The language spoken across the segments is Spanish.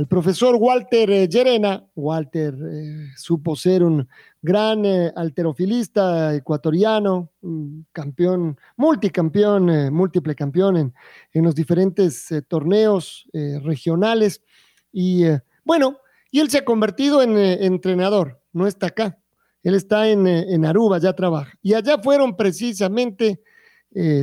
al profesor Walter Llerena. Eh, Walter eh, supo ser un gran eh, alterofilista ecuatoriano, campeón, multicampeón, múltiple campeón en, en, los diferentes torneos regionales. Y bueno, y él se ha convertido en entrenador, no está acá. Él está en, en, Aruba, ya trabaja. Y allá fueron precisamente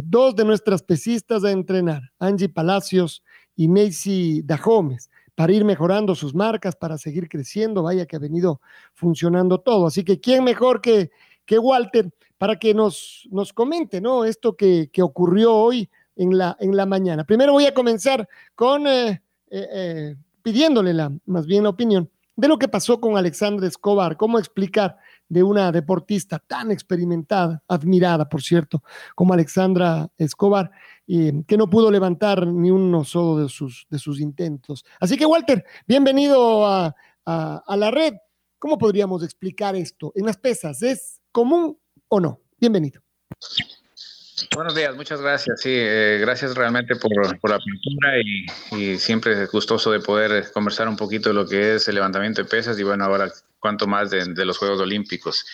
dos de nuestras pesistas a entrenar, Angie Palacios y Macy Dahomes para ir mejorando sus marcas, para seguir creciendo. Vaya que ha venido funcionando todo. Así que, ¿quién mejor que, que Walter para que nos, nos comente ¿no? esto que, que ocurrió hoy en la, en la mañana? Primero voy a comenzar con eh, eh, eh, pidiéndole la, más bien la opinión de lo que pasó con Alexandra Escobar, cómo explicar de una deportista tan experimentada, admirada, por cierto, como Alexandra Escobar, que no pudo levantar ni uno solo de sus, de sus intentos. Así que, Walter, bienvenido a, la red. ¿Cómo podríamos explicar esto? En las pesas, ¿es común o no? Bienvenido. Buenos días, muchas gracias. Sí, eh, gracias realmente por, por la pintura y, y, siempre es gustoso de poder conversar un poquito de lo que es el levantamiento de pesas y bueno, ahora cuanto más de, de los Juegos Olímpicos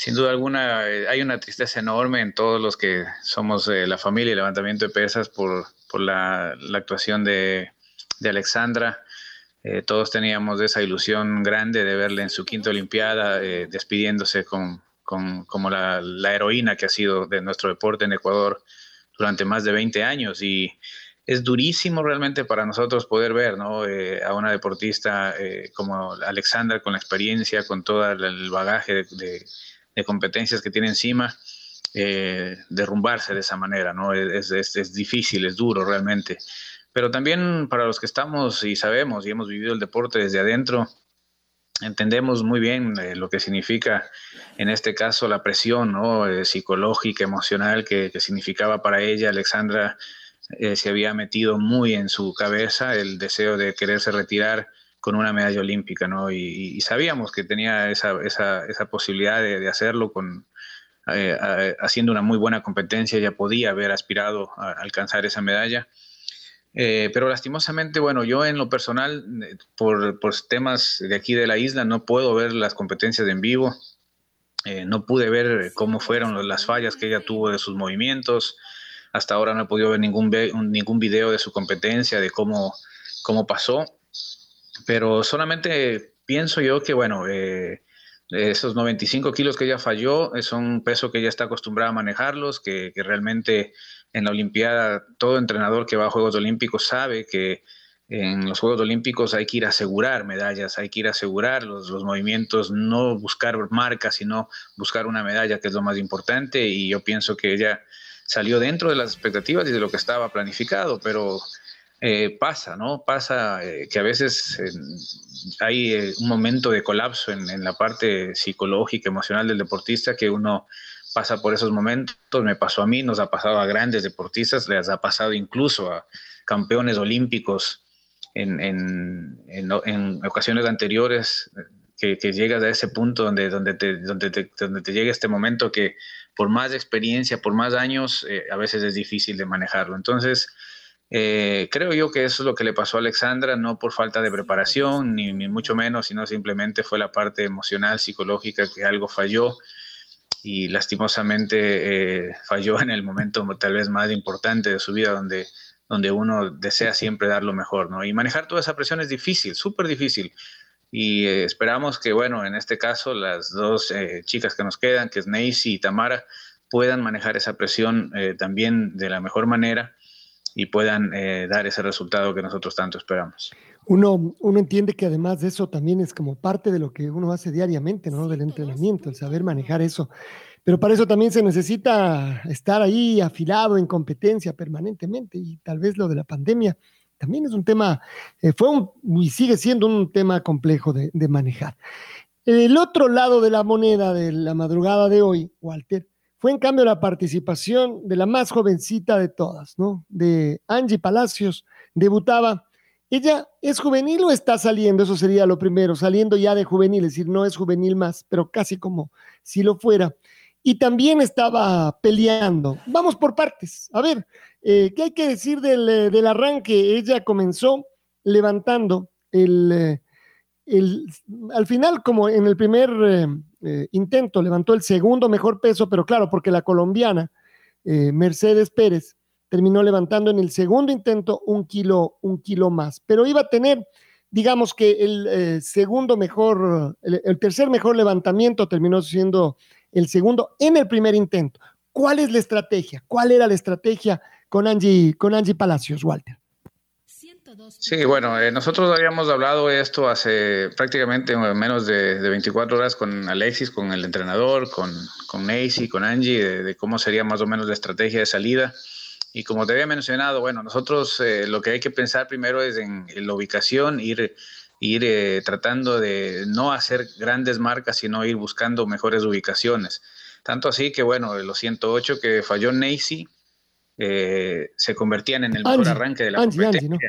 sin duda alguna eh, hay una tristeza enorme en todos los que somos eh, la familia y levantamiento de pesas por, por la, la, actuación de, de Alexandra. Eh, todos teníamos esa ilusión grande de verla en su quinta Olimpiada, despidiéndose con, con, como la, la, heroína que ha sido de nuestro deporte en Ecuador durante más de 20 años. Y es durísimo realmente para nosotros poder ver ¿no? a una deportista como Alexandra con la experiencia, con todo el bagaje de de competencias que tiene encima, eh, derrumbarse de esa manera, ¿no? Es, es, es, difícil, es duro realmente. Pero también para los que estamos y sabemos y hemos vivido el deporte desde adentro, entendemos muy bien eh, lo que significa en este caso la presión ¿no? Eh, psicológica, emocional que, que, significaba para ella. Alexandra se había metido muy en su cabeza el deseo de quererse retirar con una medalla olímpica, ¿no? Y, sabíamos que tenía esa, esa, esa posibilidad de, hacerlo con, eh, haciendo una muy buena competencia, ya podía haber aspirado a alcanzar esa medalla. Eh, pero lastimosamente, bueno, yo en lo personal, eh, por, por, temas de aquí de la isla, no puedo ver las competencias en vivo. no pude ver cómo fueron las fallas que ella tuvo de sus movimientos. Hasta ahora no he podido ver ningún, ningún video de su competencia, de cómo, cómo pasó. Pero solamente pienso yo que, bueno, eh, esos 95 kilos que ella falló es un peso que ella está acostumbrada a manejarlos, que, realmente en la Olimpiada todo entrenador que va a Juegos Olímpicos sabe que en los Juegos Olímpicos hay que ir a asegurar medallas, hay que ir a asegurar los, los movimientos, no buscar marcas, sino buscar una medalla, que es lo más importante, y yo pienso que ella salió dentro de las expectativas y de lo que estaba planificado, pero eh, pasa, ¿no? Pasa eh, que a veces hay eh, un momento de colapso en, la parte psicológica, emocional del deportista que uno pasa por esos momentos. Me pasó a mí, nos ha pasado a grandes deportistas, les ha pasado incluso a campeones olímpicos en, en ocasiones anteriores. Que, llegas a ese punto donde, donde, te, donde, te, donde te llega este momento que por más experiencia, por más años, a veces es difícil de manejarlo. Entonces, eh, creo yo que eso es lo que le pasó a Alexandra, no por falta de preparación, ni, mucho menos, sino simplemente fue la parte emocional, psicológica, que algo falló y lastimosamente eh, falló en el momento tal vez más importante de su vida, donde, donde uno desea siempre dar lo mejor, ¿no? Y manejar toda esa presión es difícil, súper difícil. Y eh, esperamos que, bueno, en este caso, las dos chicas que nos quedan, que es Neisy y Tamara, puedan manejar esa presión también de la mejor manera y puedan eh, dar ese resultado que nosotros tanto esperamos. Uno, uno entiende que además de eso también es como parte de lo que uno hace diariamente, ¿no? Del entrenamiento, el saber manejar eso. Pero para eso también se necesita estar ahí afilado en competencia permanentemente y tal vez lo de la pandemia también es un tema, eh, fue un, y sigue siendo un tema complejo de, de manejar. El otro lado de la moneda de la madrugada de hoy, Walter, fue en cambio la participación de la más jovencita de todas, ¿no? De Angie Palacios, debutaba. Ella es juvenil o está saliendo, eso sería lo primero, saliendo ya de juvenil, es decir, no es juvenil más, pero casi como si lo fuera. Y también estaba peleando. Vamos por partes. A ver, eh, ¿qué hay que decir del, eh, del, arranque? Ella comenzó levantando el, eh, el, al final, como en el primer intento, levantó el segundo mejor peso, pero claro, porque la colombiana Mercedes Pérez terminó levantando en el segundo intento un kilo, un kilo más, pero iba a tener, digamos que el segundo mejor, el tercer mejor levantamiento terminó siendo el segundo en el primer intento. ¿Cuál es la estrategia? ¿Cuál era la estrategia con Angie, con Angie Palacios, Walter? Sí, bueno, eh, nosotros habíamos hablado esto hace prácticamente menos de, de, 24 horas con Alexis, con el entrenador, con, con Nacy, con Angie, de, de, cómo sería más o menos la estrategia de salida. Y como te había mencionado, bueno, nosotros eh, lo que hay que pensar primero es en, en la ubicación, ir, ir eh, tratando de no hacer grandes marcas, sino ir buscando mejores ubicaciones. Tanto así que, bueno, los 108 que falló Nacy, eh, se convertían en el mejor Angie, arranque de la Angie, competencia. Angie,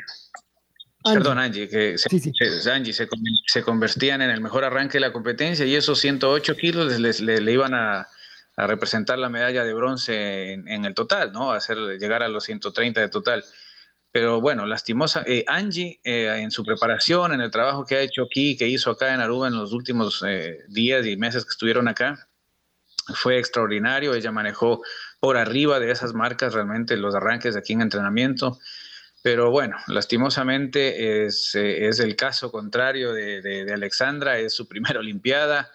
¿no? Perdón, Angie, que se, Sí, sí. se- Angie se, con- se convertían en el mejor arranque de la competencia y esos 108 kilos le, le iban a, a representar la medalla de bronce en, en el total, ¿no? A hacer llegar a los 130 de total. Pero bueno, lastimosa. eh, Angie, eh, en su preparación, en el trabajo que ha hecho aquí, que hizo acá en Aruba en los últimos eh, días y meses que estuvieron acá, fue extraordinario. Ella manejó por arriba de esas marcas realmente los arranques aquí en entrenamiento. Pero bueno, lastimosamente es, es el caso contrario de, de- Alexandra, es su primera Olimpiada,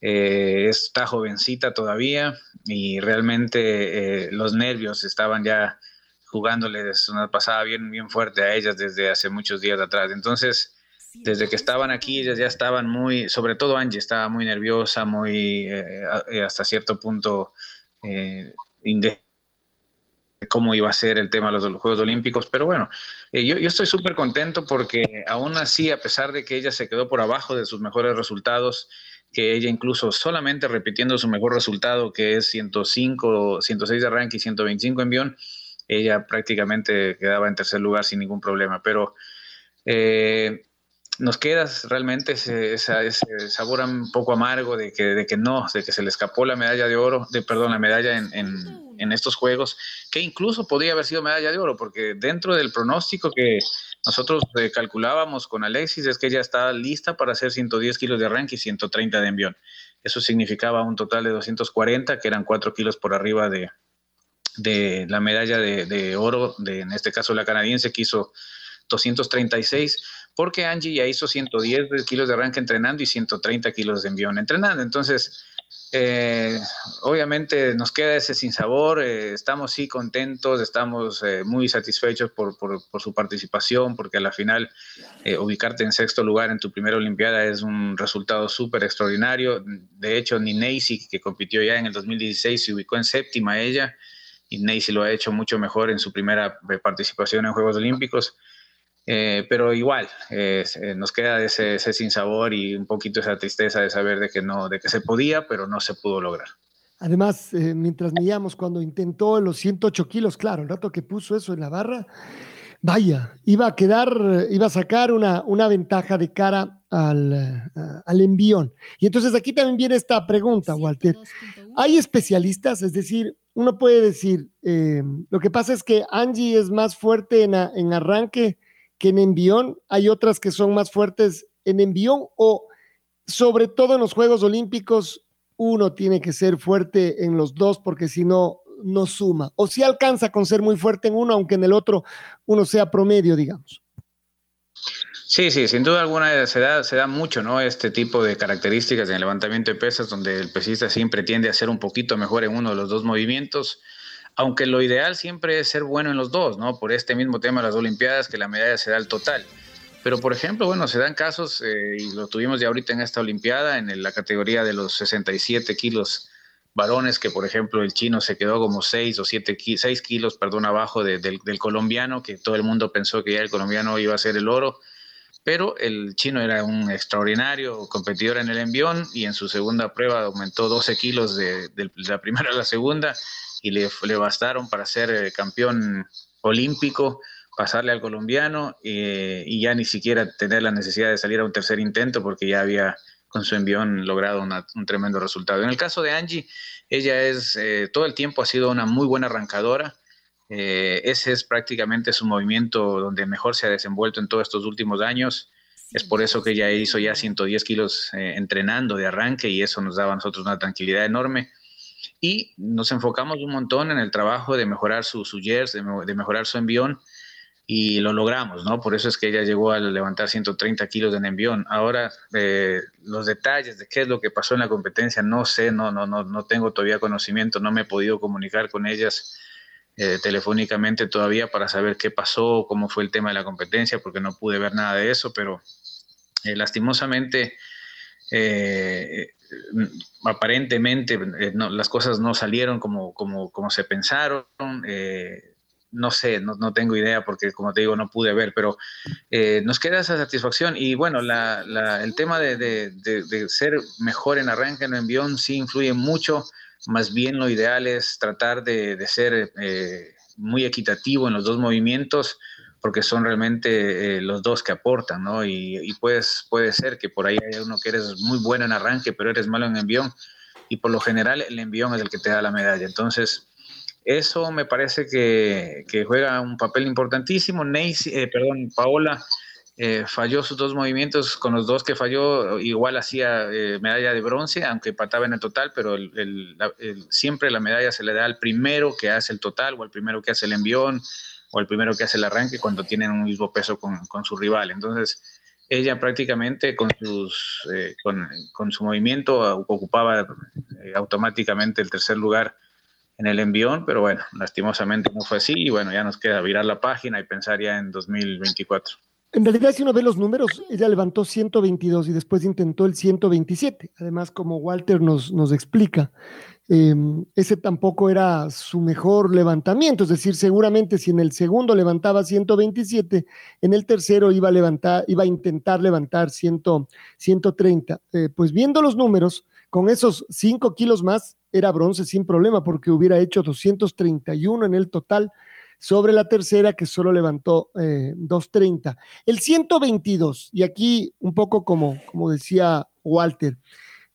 está jovencita todavía y realmente los nervios estaban ya jugándoles una pasada bien, bien fuerte a ellas desde hace muchos días atrás. Entonces, desde que estaban aquí, ellas ya estaban muy, sobre todo Angie estaba muy nerviosa, muy eh, eh, hasta cierto punto eh, inde- cómo iba a ser el tema de los, los Juegos Olímpicos, pero bueno, eh, yo, yo estoy súper contento porque aún así, a pesar de que ella se quedó por abajo de sus mejores resultados, que ella incluso solamente repitiendo su mejor resultado, que es 105, 106 de arranque y 125 envión, ella prácticamente quedaba en tercer lugar sin ningún problema, pero eh, nos queda realmente ese, sabor un poco amargo de que, de que no, de que se le escapó la medalla de oro, de perdón, la medalla en, estos juegos, que incluso podría haber sido medalla de oro, porque dentro del pronóstico que nosotros eh, calculábamos con Alexis es que ella estaba lista para hacer 110 kilos de arranque y 130 de envión. Eso significaba un total de 240, que eran 4 kilos por arriba de, de la medalla de, de oro, de, en este caso la canadiense, que hizo 236, porque Angie ya hizo 110 kilos de arranque entrenando y 130 kilos de envión entrenando. Entonces, eh, obviamente nos queda ese sinsabor, eh, estamos sí contentos, estamos eh, muy satisfechos por, por, su participación, porque a la final eh, ubicarte en sexto lugar en tu primera Olimpiada es un resultado súper extraordinario. De hecho, ni Nacy, que compitió ya en el 2016, se ubicó en séptima ella, y Nacy lo ha hecho mucho mejor en su primera participación en Juegos Olímpicos. Eh, pero igual, eh, nos queda ese, ese sinsabor y un poquito esa tristeza de saber de que no, de que se podía, pero no se pudo lograr. Además, eh, mientras miramos cuando intentó los 108 kilos, claro, el rato que puso eso en la barra, vaya, iba a quedar, iba a sacar una, una ventaja de cara al, al envión. Y entonces aquí también viene esta pregunta, Walter. ¿Hay especialistas? Es decir, uno puede decir, eh, lo que pasa es que Angie es más fuerte en, en arranque que en envión, hay otras que son más fuertes en envión o sobre todo en los Juegos Olímpicos uno tiene que ser fuerte en los dos porque si no, no suma. O si alcanza con ser muy fuerte en uno, aunque en el otro uno sea promedio, digamos. Sí, sí, sin duda alguna se da, se da mucho, ¿no? Este tipo de características en el levantamiento de pesas, donde el pesista siempre tiende a ser un poquito mejor en uno de los dos movimientos aunque lo ideal siempre es ser bueno en los dos, ¿no? Por este mismo tema de las Olimpiadas, que la medalla se da al total. Pero, por ejemplo, bueno, se dan casos, eh, y lo tuvimos ya ahorita en esta Olimpiada, en la categoría de los 67 kilos varones, que por ejemplo el chino se quedó como 6 o 7 6 kilos, perdón, abajo del, colombiano, que todo el mundo pensó que ya el colombiano iba a ser el oro, pero el chino era un extraordinario competidor en el envión y en su segunda prueba aumentó 12 kilos de, la primera a la segunda y le, le bastaron para ser eh, campeón olímpico pasarle al colombiano eh, y ya ni siquiera tener la necesidad de salir a un tercer intento porque ya había con su envión logrado un tremendo resultado. En el caso de Angie, ella es, eh, todo el tiempo ha sido una muy buena arrancadora. Eh, ese es prácticamente su movimiento donde mejor se ha desenvuelto en todos estos últimos años. Es por eso que ella hizo ya 110 kilos entrenando de arranque y eso nos daba a nosotros una tranquilidad enorme. Y nos enfocamos un montón en el trabajo de mejorar su, su de mejorar su envión y lo logramos, ¿no? Por eso es que ella llegó a levantar 130 kilos en envión. Ahora, eh, los detalles de qué es lo que pasó en la competencia, no sé, no, no, no, no tengo todavía conocimiento, no me he podido comunicar con ellas eh, telefónicamente todavía para saber qué pasó, cómo fue el tema de la competencia, porque no pude ver nada de eso, pero eh, lastimosamente, aparentemente, las cosas no salieron como, como, como se pensaron no sé, no, tengo idea porque como te digo no pude ver, pero eh, nos queda esa satisfacción y bueno, el tema de, ser mejor en arranque en envión sí influye mucho, más bien lo ideal es tratar de, ser eh, muy equitativo en los dos movimientos porque son realmente eh, los dos que aportan, ¿no? Y, y puede ser que por ahí hay uno que eres muy bueno en arranque, pero eres malo en envión y por lo general el envión es el que te da la medalla. Entonces, eso me parece que, juega un papel importantísimo. eh, perdón, Paola eh, falló sus dos movimientos, con los dos que falló, igual hacía eh, medalla de bronce, aunque empataba en el total, pero siempre la medalla se le da al primero que hace el total, o al primero que hace el envión, o al primero que hace el arranque cuando tienen un mismo peso con, su rival. Entonces, ella prácticamente con, sus, eh, con su movimiento ocupaba automáticamente el tercer lugar en el envión, pero bueno, lastimosamente no fue así y bueno, ya nos queda virar la página y pensar ya en 2024. En realidad, si uno ve los números, ella levantó 122 y después intentó el 127. Además, como Walter nos, nos explica, em, ese tampoco era su mejor levantamiento. Es decir, seguramente si en el segundo levantaba 127, en el tercero iba a, levantar, iba a intentar levantar 100, 130. Eh, pues viendo los números, con esos 5 kilos más era bronce sin problema porque hubiera hecho 231 en el total sobre la tercera que solo levantó 230. Eh, el 122, y aquí un poco como, como decía Walter,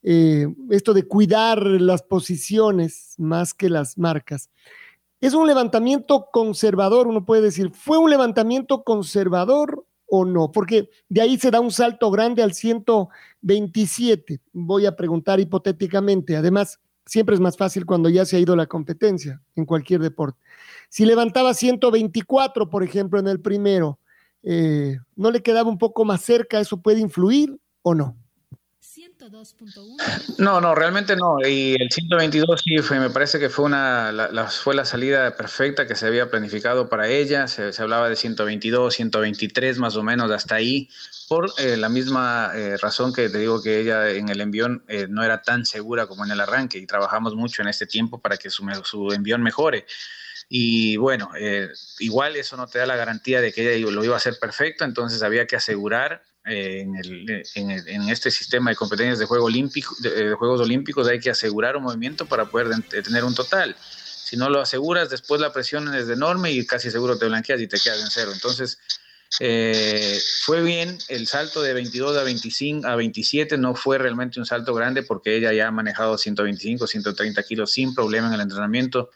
eh, esto de cuidar las posiciones más que las marcas. Es un levantamiento conservador, uno puede decir, ¿fue un levantamiento conservador o no? Porque de ahí se da un salto grande al 127. Voy a preguntar hipotéticamente. Además, siempre es más fácil cuando ya se ha ido la competencia en cualquier deporte. Si levantaba 124, por ejemplo, en el primero, eh, ¿no le quedaba un poco más cerca? ¿Eso puede influir o no? No, no, realmente no. Y el 122 sí fue, me parece que fue una, la, fue la salida perfecta que se había planificado para ella. Se, hablaba de 122, 123 más o menos hasta ahí, por eh, la misma eh, razón que te digo que ella en el envión eh, no era tan segura como en el arranque y trabajamos mucho en este tiempo para que su, su envión mejore. Y bueno, igual eso no te da la garantía de que ella lo iba a hacer perfecto, entonces había que asegurar en, el, en, este sistema de competencias de, juego olímpico, de, Juegos Olímpicos hay que asegurar un movimiento para poder tener un total. Si no lo aseguras, después la presión es enorme y casi seguro te blanqueas y te quedas en cero. Entonces, eh, fue bien el salto de 22 a 25 a 27, no fue realmente un salto grande porque ella ya ha manejado 125, 130 kilos sin problema en el entrenamiento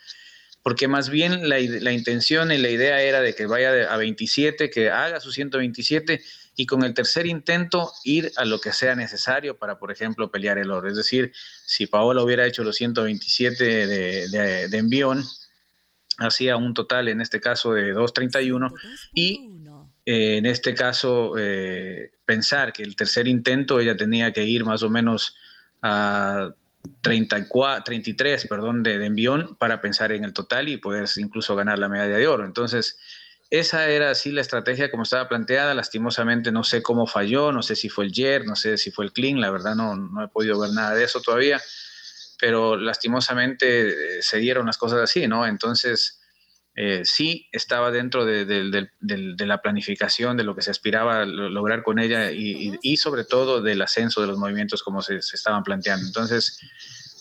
porque más bien la, la, intención y la idea era de que vaya a 27, que haga su 127 y con el tercer intento ir a lo que sea necesario para, por ejemplo, pelear el oro. Es decir, si Paola hubiera hecho los 127 de, de, envión, hacía un total en este caso de 231 y eh, en este caso eh, pensar que el tercer intento ella tenía que ir más o menos a 34, 33 perdón, de, de envión para pensar en el total y poder incluso ganar la medalla de oro. Entonces, esa era así la estrategia como estaba planteada. Lastimosamente no sé cómo falló, no sé si fue el JER, no sé si fue el Clean, la verdad no, no he podido ver nada de eso todavía, pero lastimosamente eh, se dieron las cosas así, ¿no? Entonces, eh, sí estaba dentro de, la planificación de lo que se aspiraba a lograr con ella y, sobre todo del ascenso de los movimientos como se, estaban planteando. Entonces,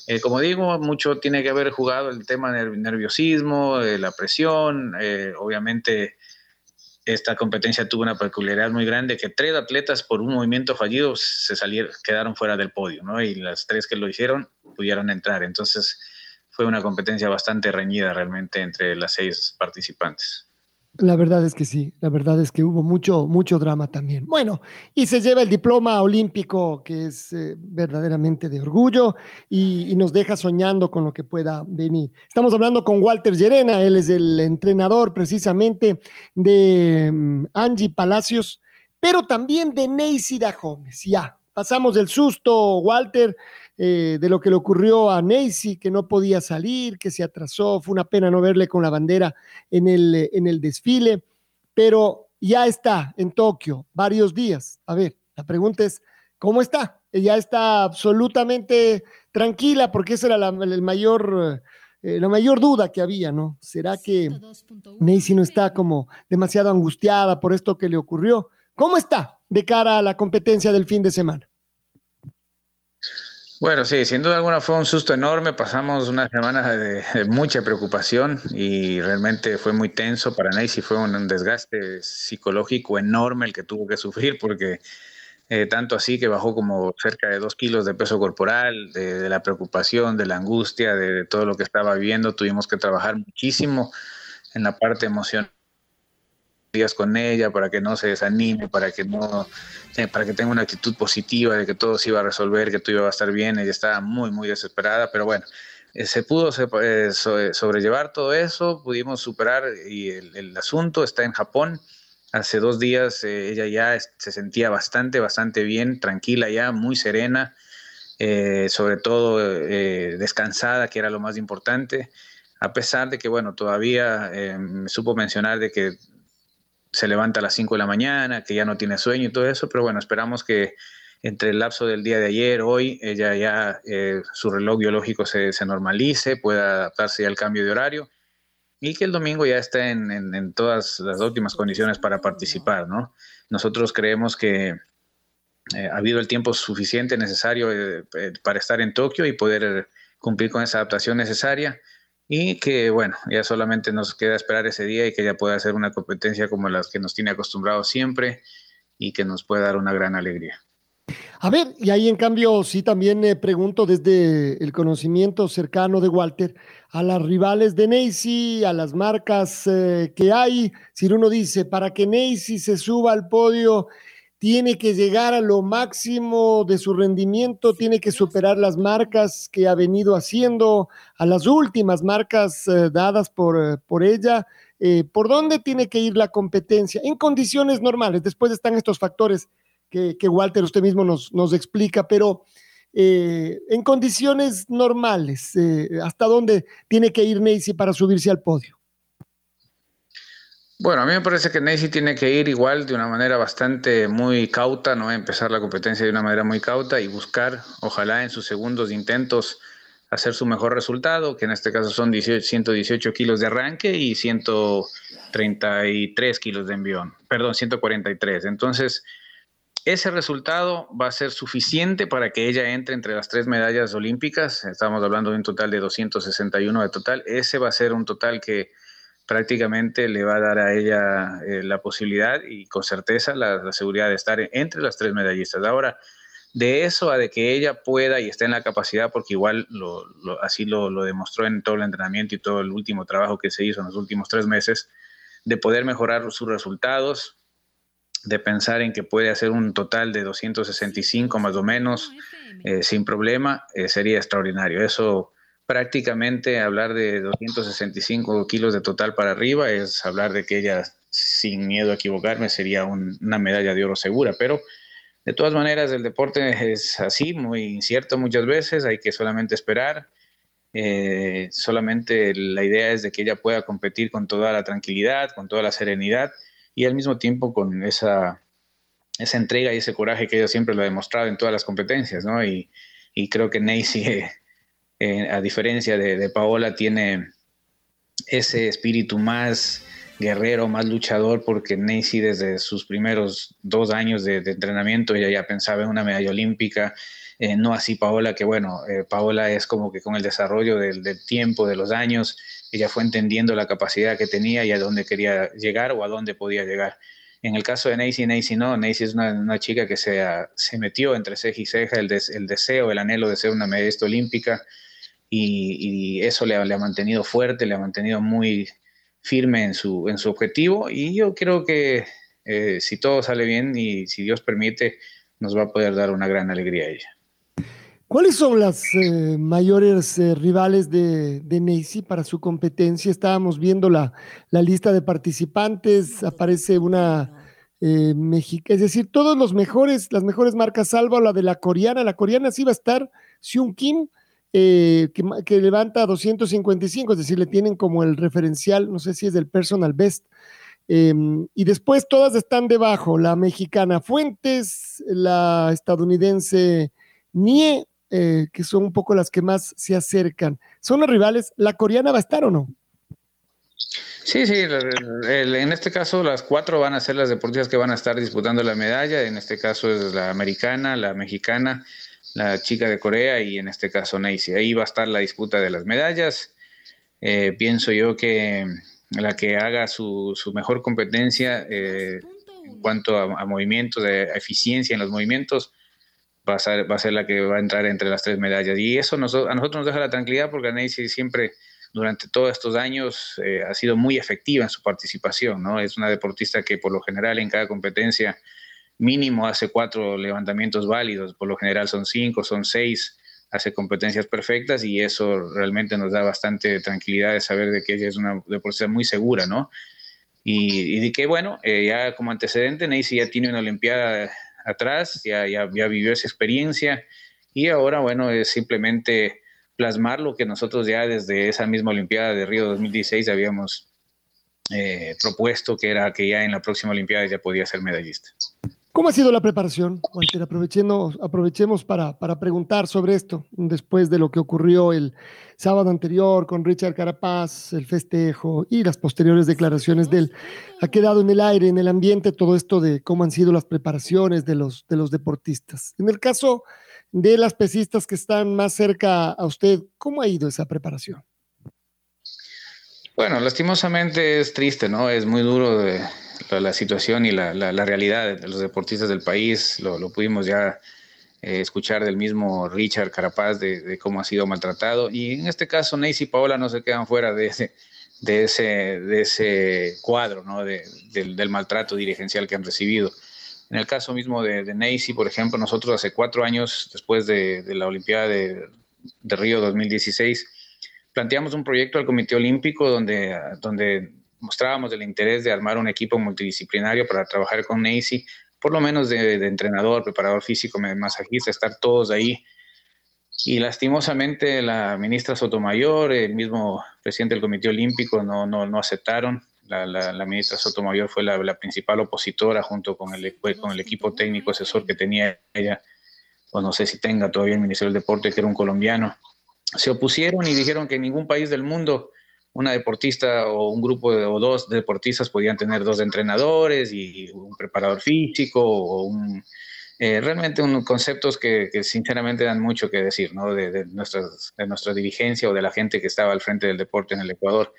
eh, como digo, mucho tiene que haber jugado el tema del nerviosismo, de la presión, obviamente esta competencia tuvo una peculiaridad muy grande que tres atletas por un movimiento fallido se salieron, quedaron fuera del podio, ¿no? Y las tres que lo hicieron pudieron entrar. Entonces fue una competencia bastante reñida realmente entre las seis participantes. La verdad es que sí, la verdad es que hubo mucho, mucho drama también. Bueno, y se lleva el diploma olímpico, que es eh, verdaderamente de orgullo y, nos deja soñando con lo que pueda venir. Estamos hablando con Walter Llerena, él es el entrenador precisamente de mm, Angie Palacios, pero también de Neisida Gómez. Ya, pasamos del susto, Walter, eh, de lo que le ocurrió a Neisy, que no podía salir, que se atrasó, fue una pena no verle con la bandera en el, en el desfile, pero ya está en Tokio varios días. A ver, la pregunta es, ¿cómo está? Ella está absolutamente tranquila porque esa era la, el mayor, eh, la mayor duda que había, ¿no? ¿Será que Neisy no está como demasiado angustiada por esto que le ocurrió? ¿Cómo está de cara a la competencia del fin de semana? Bueno, sí, sin duda alguna fue un susto enorme. Pasamos una semana de, mucha preocupación y realmente fue muy tenso para Nancy. Fue un, desgaste psicológico enorme el que tuvo que sufrir porque eh, tanto así que bajó como cerca de dos kilos de peso corporal, de, la preocupación, de la angustia, de, todo lo que estaba viviendo. Tuvimos que trabajar muchísimo en la parte emocional días con ella para que no se desanime, para que no, eh, para que tenga una actitud positiva de que todo se iba a resolver, que todo iba a estar bien. Ella estaba muy, muy desesperada, pero bueno, eh, se pudo eh, sobrellevar todo eso, pudimos superar y el, asunto está en Japón. Hace dos días ella ya se sentía bastante, bastante bien, tranquila ya, muy serena, sobre todo descansada, que era lo más importante a pesar de que, bueno, todavía me supo mencionar de que se levanta a las 5 de la mañana, que ya no tiene sueño y todo eso, pero bueno, esperamos que entre el lapso del día de ayer, hoy, ella ya, eh, su reloj biológico se, se, normalice, pueda adaptarse al cambio de horario y que el domingo ya esté en, en, todas las óptimas condiciones para participar, ¿no? Nosotros creemos que eh, ha habido el tiempo suficiente necesario eh, para estar en Tokio y poder cumplir con esa adaptación necesaria y que bueno, ya solamente nos queda esperar ese día y que ya pueda hacer una competencia como las que nos tiene acostumbrados siempre y que nos pueda dar una gran alegría. A ver, y ahí en cambio sí también eh, pregunto desde el conocimiento cercano de Walter a las rivales de Neisy, a las marcas eh, que hay. Si uno dice, para que Neisy se suba al podio, tiene que llegar a lo máximo de su rendimiento, tiene que superar las marcas que ha venido haciendo, a las últimas marcas eh, dadas por, eh, por ella. Eh, ¿Por dónde tiene que ir la competencia? En condiciones normales. Después están estos factores que, Walter usted mismo nos, nos explica, pero en condiciones normales, ¿hasta dónde tiene que ir Neisy para subirse al podio? Bueno, a mí me parece que Nancy tiene que ir igual de una manera bastante muy cauta, ¿no? Empezar la competencia de una manera muy cauta y buscar, ojalá en sus segundos intentos, hacer su mejor resultado, que en este caso son 118 kilos de arranque y 133 kilos de envión, perdón, 143. Entonces, ese resultado va a ser suficiente para que ella entre entre las tres medallas olímpicas. Estamos hablando de un total de 261 de total. Ese va a ser un total que prácticamente le va a dar a ella eh, la posibilidad y con certeza la, seguridad de estar entre las tres medallistas. Ahora, de eso a de que ella pueda y esté en la capacidad, porque igual lo, así lo, demostró en todo el entrenamiento y todo el último trabajo que se hizo en los últimos tres meses, de poder mejorar sus resultados, de pensar en que puede hacer un total de 265 más o menos eh, sin problema, eh, sería extraordinario. Eso prácticamente hablar de 265 kilos de total para arriba es hablar de que ella, sin miedo a equivocarme, sería una medalla de oro segura, pero De todas maneras, el deporte es así, muy incierto muchas veces, hay que solamente esperar. Eh, solamente la idea es de que ella pueda competir con toda la tranquilidad, con toda la serenidad y al mismo tiempo con esa, esa entrega y ese coraje que ella siempre lo ha demostrado en todas las competencias, ¿no? Y, y creo que Neisy, eh, a diferencia de, Paola, tiene ese espíritu más guerrero, más luchador, porque Nancy desde sus primeros dos años de, entrenamiento ella ya pensaba en una medalla olímpica, eh, no así Paola, que bueno, eh, Paola es como que con el desarrollo del, tiempo, de los años, ella fue entendiendo la capacidad que tenía y a dónde quería llegar o a dónde podía llegar. En el caso de Nancy, Nancy no, Nancy es una, chica que se, se metió entre ceja y ceja el, el deseo, el anhelo de ser una medallista olímpica y, eso le, ha mantenido fuerte, le ha mantenido muy, firme en su, en su objetivo y yo creo que eh, si todo sale bien y si Dios permite, nos va a poder dar una gran alegría a ella. ¿Cuáles son las eh, mayores eh, rivales de, de para su competencia? Estábamos viendo la, la lista de participantes, aparece una eh, es decir, todos los mejores, las mejores marcas, salvo la de la coreana. La coreana sí va a estar Seung Kim, eh, que, levanta 255, es decir, le tienen como el referencial, no sé si es del personal best. Em, y después todas están debajo, la mexicana Fuentes, la estadounidense Nie, eh, que son un poco las que más se acercan. Son los rivales, ¿la coreana va a estar o no? Sí, sí, en este caso las cuatro van a ser las deportistas que van a estar disputando la medalla, en este caso es la americana, la mexicana, la chica de Corea y en este caso Neisy. Ahí va a estar la disputa de las medallas. Eh, pienso yo que la que haga su, mejor competencia eh, en cuanto a, movimientos, de eficiencia en los movimientos, va a, ser, va a ser la que va a entrar entre las tres medallas. Y eso a nosotros nos deja la tranquilidad porque Neisy siempre durante todos estos años eh, ha sido muy efectiva en su participación, ¿no? Es una deportista que por lo general en cada competencia mínimo hace cuatro levantamientos válidos, por lo general son cinco, son seis, hace competencias perfectas y eso realmente nos da bastante tranquilidad de saber de que ella es una deportista muy segura, ¿no? Y, de que, bueno, eh, ya como antecedente, Neisy ya tiene una Olimpiada atrás, ya, ya, vivió esa experiencia y ahora, bueno, es simplemente plasmar lo que nosotros ya desde esa misma Olimpiada de Río 2016 habíamos eh, propuesto, que era que ya en la próxima Olimpiada ya podía ser medallista. ¿Cómo ha sido la preparación, Walter? aprovechemos para, para, preguntar sobre esto, después de lo que ocurrió el sábado anterior con Richard Carapaz, el festejo y las posteriores declaraciones de él. Ha quedado en el aire, en el ambiente, todo esto de cómo han sido las preparaciones de los, de los deportistas. En el caso de las pesistas que están más cerca a usted, ¿cómo ha ido esa preparación? Bueno, lastimosamente es triste, ¿no? Es muy duro de la, situación y la, la, realidad de los deportistas del país. Lo, lo pudimos ya eh, escuchar del mismo Richard Carapaz de, cómo ha sido maltratado. Y en este caso, Neisy y Paola no se quedan fuera de ese, de ese, de ese cuadro ¿no? de, del, maltrato dirigencial que han recibido. En el caso mismo de, de por ejemplo, nosotros hace cuatro años, después de, de la Olimpiada de, de Río 2016, planteamos un proyecto al Comité Olímpico donde, donde mostrábamos el interés de armar un equipo multidisciplinario para trabajar con Nacy, por lo menos de, entrenador, preparador físico, masajista, estar todos ahí. Y lastimosamente la ministra Sotomayor, el mismo presidente del Comité Olímpico no, no, no aceptaron. La, la, ministra Sotomayor fue la, principal opositora junto con el, con el equipo técnico asesor que tenía ella, o no sé si tenga todavía el Ministerio del Deporte, que era un colombiano. Se opusieron y dijeron que en ningún país del mundo una deportista o un grupo o dos deportistas podían tener dos entrenadores y un preparador físico o eh, realmente unos conceptos que, sinceramente dan mucho que decir, ¿no? De, de, de nuestra dirigencia o de la gente que estaba al frente del deporte en el Ecuador.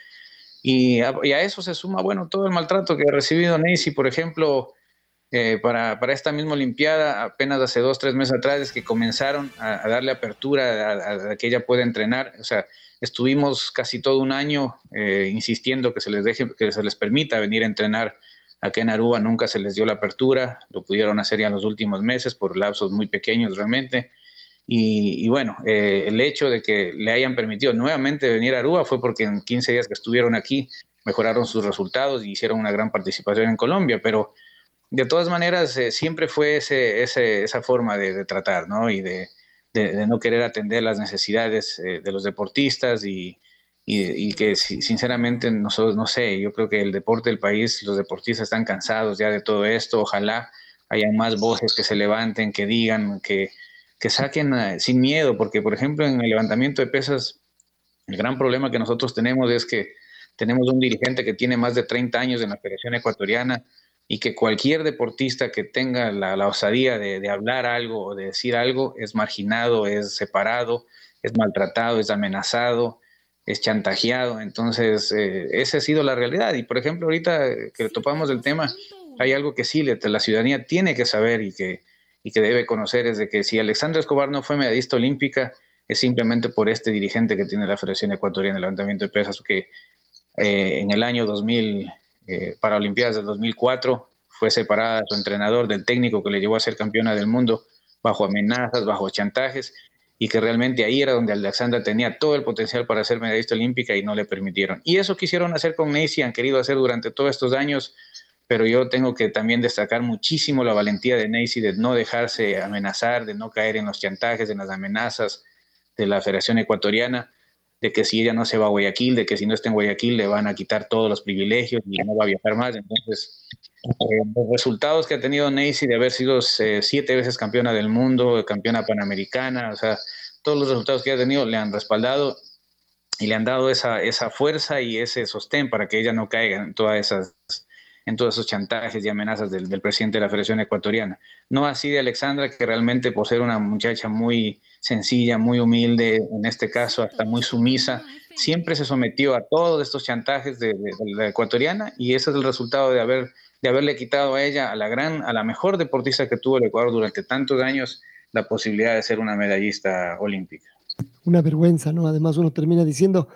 Y a, eso se suma, bueno, todo el maltrato que ha recibido Nancy, por ejemplo, eh, para, para, esta misma Olimpiada, apenas hace dos, tres meses atrás, es que comenzaron a, darle apertura a, que ella pueda entrenar. O sea, Estuvimos casi todo un año eh, insistiendo que se les deje, que se les permita venir a entrenar aquí en Aruba. Nunca se les dio la apertura, lo pudieron hacer ya en los últimos meses por lapsos muy pequeños realmente. Y, bueno, eh, el hecho de que le hayan permitido nuevamente venir a Aruba fue porque en 15 días que estuvieron aquí mejoraron sus resultados y hicieron una gran participación en Colombia, pero de todas maneras, eh, siempre fue ese, esa forma de, tratar, ¿no? Y de, no querer atender las necesidades eh, de los deportistas y, y, que sinceramente nosotros, no sé, yo creo que el deporte del país, los deportistas están cansados ya de todo esto, ojalá haya más voces que se levanten, que digan, que, que saquen eh, sin miedo, porque por ejemplo en el levantamiento de pesas, el gran problema que nosotros tenemos es que tenemos un dirigente que tiene más de 30 años en la Federación Ecuatoriana y que cualquier deportista que tenga la, osadía de, de, hablar algo o de decir algo es marginado, es separado, es maltratado, es amenazado, es chantajeado. Entonces, eh, esa ha sido la realidad. Y por ejemplo, ahorita que topamos el tema, hay algo que sí la ciudadanía tiene que saber y que, y que debe conocer, es de que si Alexandra Escobar no fue medallista olímpica, es simplemente por este dirigente que tiene la Federación Ecuatoriana de Levantamiento de Pesas, que eh, en el año 2000, eh, para Olimpiadas del 2004, fue separada su entrenador del técnico que le llevó a ser campeona del mundo bajo amenazas, bajo chantajes, y que realmente ahí era donde Alexandra tenía todo el potencial para ser medallista olímpica y no le permitieron. Y eso quisieron hacer con Neisy, han querido hacer durante todos estos años, pero yo tengo que también destacar muchísimo la valentía de Neisy de no dejarse amenazar, de no caer en los chantajes, en las amenazas de la Federación Ecuatoriana, de que si ella no se va a Guayaquil, de que si no está en Guayaquil le van a quitar todos los privilegios y no va a viajar más. Entonces, eh, los resultados que ha tenido Neisy de haber sido eh, siete veces campeona del mundo, campeona panamericana, o sea, todos los resultados que ha tenido le han respaldado y le han dado esa, esa fuerza y ese sostén para que ella no caiga en todas esas en todos esos chantajes y amenazas del, del, presidente de la Federación Ecuatoriana. No así de Alexandra, que realmente por ser una muchacha muy sencilla, muy humilde, en este caso hasta muy sumisa, siempre se sometió a todos estos chantajes de, la ecuatoriana y ese es el resultado de haber de haberle quitado a ella, a la gran, a la mejor deportista que tuvo el Ecuador durante tantos años, la posibilidad de ser una medallista olímpica. Una vergüenza, ¿no? Además uno termina diciendo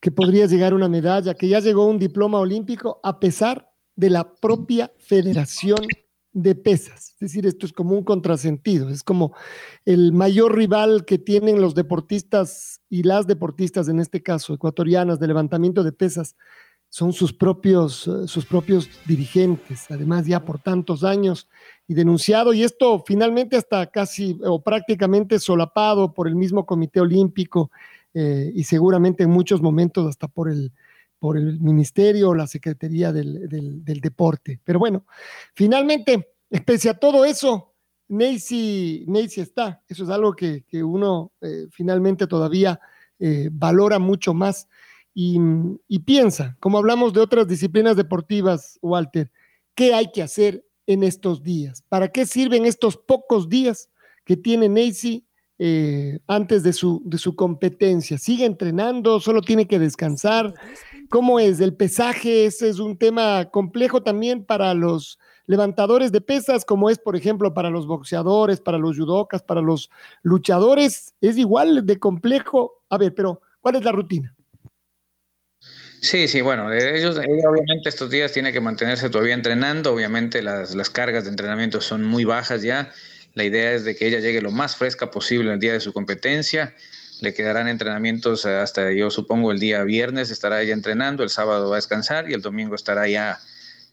que podría llegar una medalla, que ya llegó un diploma olímpico a pesar de la propia Federación de Pesas. Es decir, esto es como un contrasentido, es como el mayor rival que tienen los deportistas y las deportistas, en este caso ecuatorianas, de levantamiento de pesas, son sus propios, eh, sus propios dirigentes, además ya por tantos años y denunciado, y esto finalmente hasta casi o prácticamente solapado por el mismo Comité Olímpico eh, y seguramente en muchos momentos hasta por el, por el Ministerio o la Secretaría del, del, Deporte. Pero bueno, finalmente, pese a todo eso, Neisy, está. Eso es algo que, que uno eh, finalmente todavía valora mucho más y, piensa, como hablamos de otras disciplinas deportivas, Walter, ¿qué hay que hacer en estos días? ¿Para qué sirven estos pocos días que tiene Nacy eh, antes de su, de su competencia? ¿Sigue entrenando? ¿Solo tiene que descansar? ¿Cómo es? El pesaje, ese es un tema complejo también para los levantadores de pesas, como es, por ejemplo, para los boxeadores, para los judocas, para los luchadores. Es igual de complejo. A ver, pero ¿cuál es la rutina? Sí, sí, bueno, ellos, obviamente estos días tiene que mantenerse todavía entrenando, obviamente las, las, cargas de entrenamiento son muy bajas ya, la idea es de que ella llegue lo más fresca posible el día de su competencia, le quedarán entrenamientos hasta yo supongo el día viernes estará ella entrenando, el sábado va a descansar y el domingo estará ya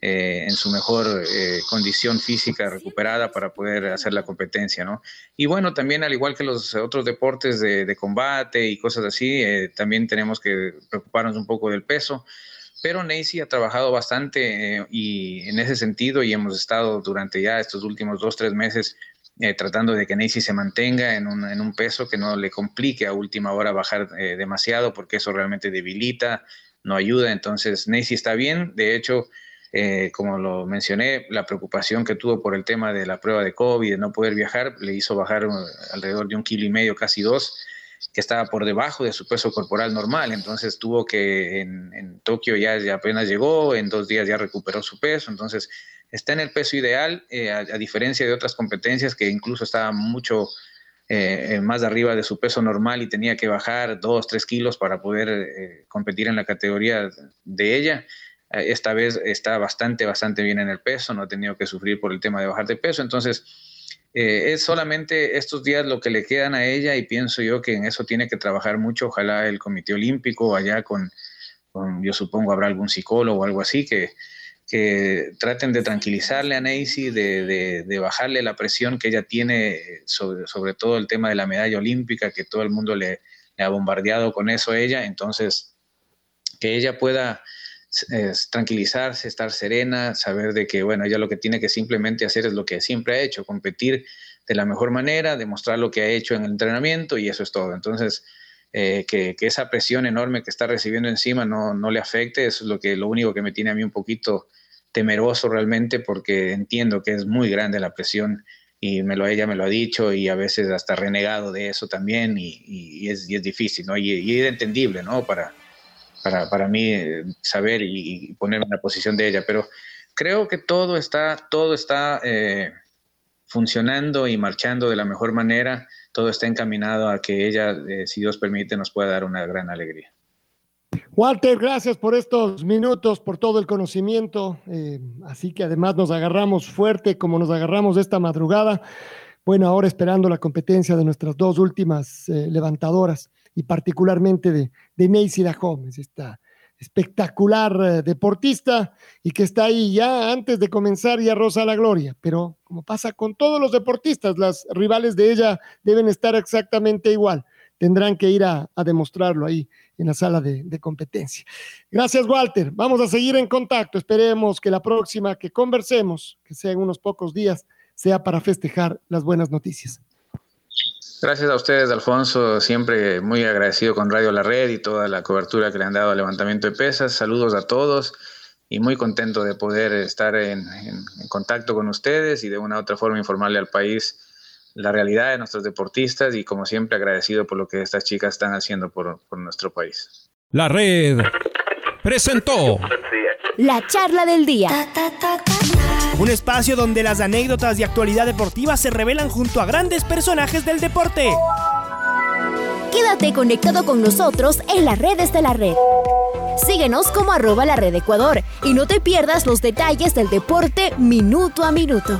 eh, en su mejor eh, condición física recuperada para poder hacer la competencia, ¿no? Y bueno, también al igual que los otros deportes de, combate y cosas así, eh, también tenemos que preocuparnos un poco del peso. Pero Nacy ha trabajado bastante y en ese sentido y hemos estado durante ya estos últimos dos, tres meses tratando de que Nacy se mantenga en un, en un, peso que no le complique a última hora bajar demasiado porque eso realmente debilita, no ayuda. Entonces Nacy está bien, de hecho eh, como lo mencioné, la preocupación que tuvo por el tema de la prueba de COVID, de no poder viajar, le hizo bajar alrededor de un kilo y medio, casi dos, que estaba por debajo de su peso corporal normal. Entonces tuvo que en, Tokio ya, apenas llegó, en dos días ya recuperó su peso. Entonces está en el peso ideal, eh, a, diferencia de otras competencias que incluso estaba mucho eh, más arriba de su peso normal y tenía que bajar dos, tres kilos para poder competir en la categoría de ella. Eh, esta vez está bastante, bastante bien en el peso, no ha tenido que sufrir por el tema de bajar de peso. Entonces, eh, es solamente estos días lo que le quedan a ella y pienso yo que en eso tiene que trabajar mucho. Ojalá el Comité Olímpico allá con, yo supongo habrá algún psicólogo o algo así que, que traten de tranquilizarle a Neisy, de, de, bajarle la presión que ella tiene sobre, sobre, todo el tema de la medalla olímpica, que todo el mundo le, ha bombardeado con eso a ella. Entonces, que ella pueda tranquilizarse, estar serena, saber de que, bueno, ella lo que tiene que simplemente hacer es lo que siempre ha hecho, competir de la mejor manera, demostrar lo que ha hecho en el entrenamiento y eso es todo. Entonces, eh, que, esa presión enorme que está recibiendo encima no, no le afecte, eso es lo, que, lo único que me tiene a mí un poquito temeroso realmente porque entiendo que es muy grande la presión y me lo, ella me lo ha dicho y a veces hasta renegado de eso también y, es, es, difícil, ¿no? Y, y, es entendible, ¿no? Para, para, para mí eh, saber y, ponerme en la posición de ella, pero creo que todo está, todo está eh, funcionando y marchando de la mejor manera, todo está encaminado a que ella, eh, si Dios permite, nos pueda dar una gran alegría. Walter, gracias por estos minutos, por todo el conocimiento. así que además nos agarramos fuerte como nos agarramos esta madrugada. Bueno, ahora esperando la competencia de nuestras dos últimas levantadoras y particularmente de, de Neisida Gómez, esta espectacular eh, deportista y que está ahí ya antes de comenzar ya rosa la gloria. Pero como pasa con todos los deportistas, las rivales de ella deben estar exactamente igual. Tendrán que ir a, demostrarlo ahí en la sala de, de, competencia. Gracias, Walter. Vamos a seguir en contacto. Esperemos que la próxima que conversemos, que sea en unos pocos días, sea para festejar las buenas noticias. Gracias a ustedes, Alfonso. Siempre muy agradecido con Radio La Red y toda la cobertura que le han dado al levantamiento de pesas. Saludos a todos y muy contento de poder estar en, contacto con ustedes y de una u otra forma informarle al país la realidad de nuestros deportistas y como siempre agradecido por lo que estas chicas están haciendo por, por nuestro país. La Red presentó la charla del día. Un espacio donde las anécdotas de actualidad deportiva se revelan junto a grandes personajes del deporte. Quédate conectado con nosotros en las redes de la red. Síguenos como arroba la red Ecuador y no te pierdas los detalles del deporte minuto a minuto.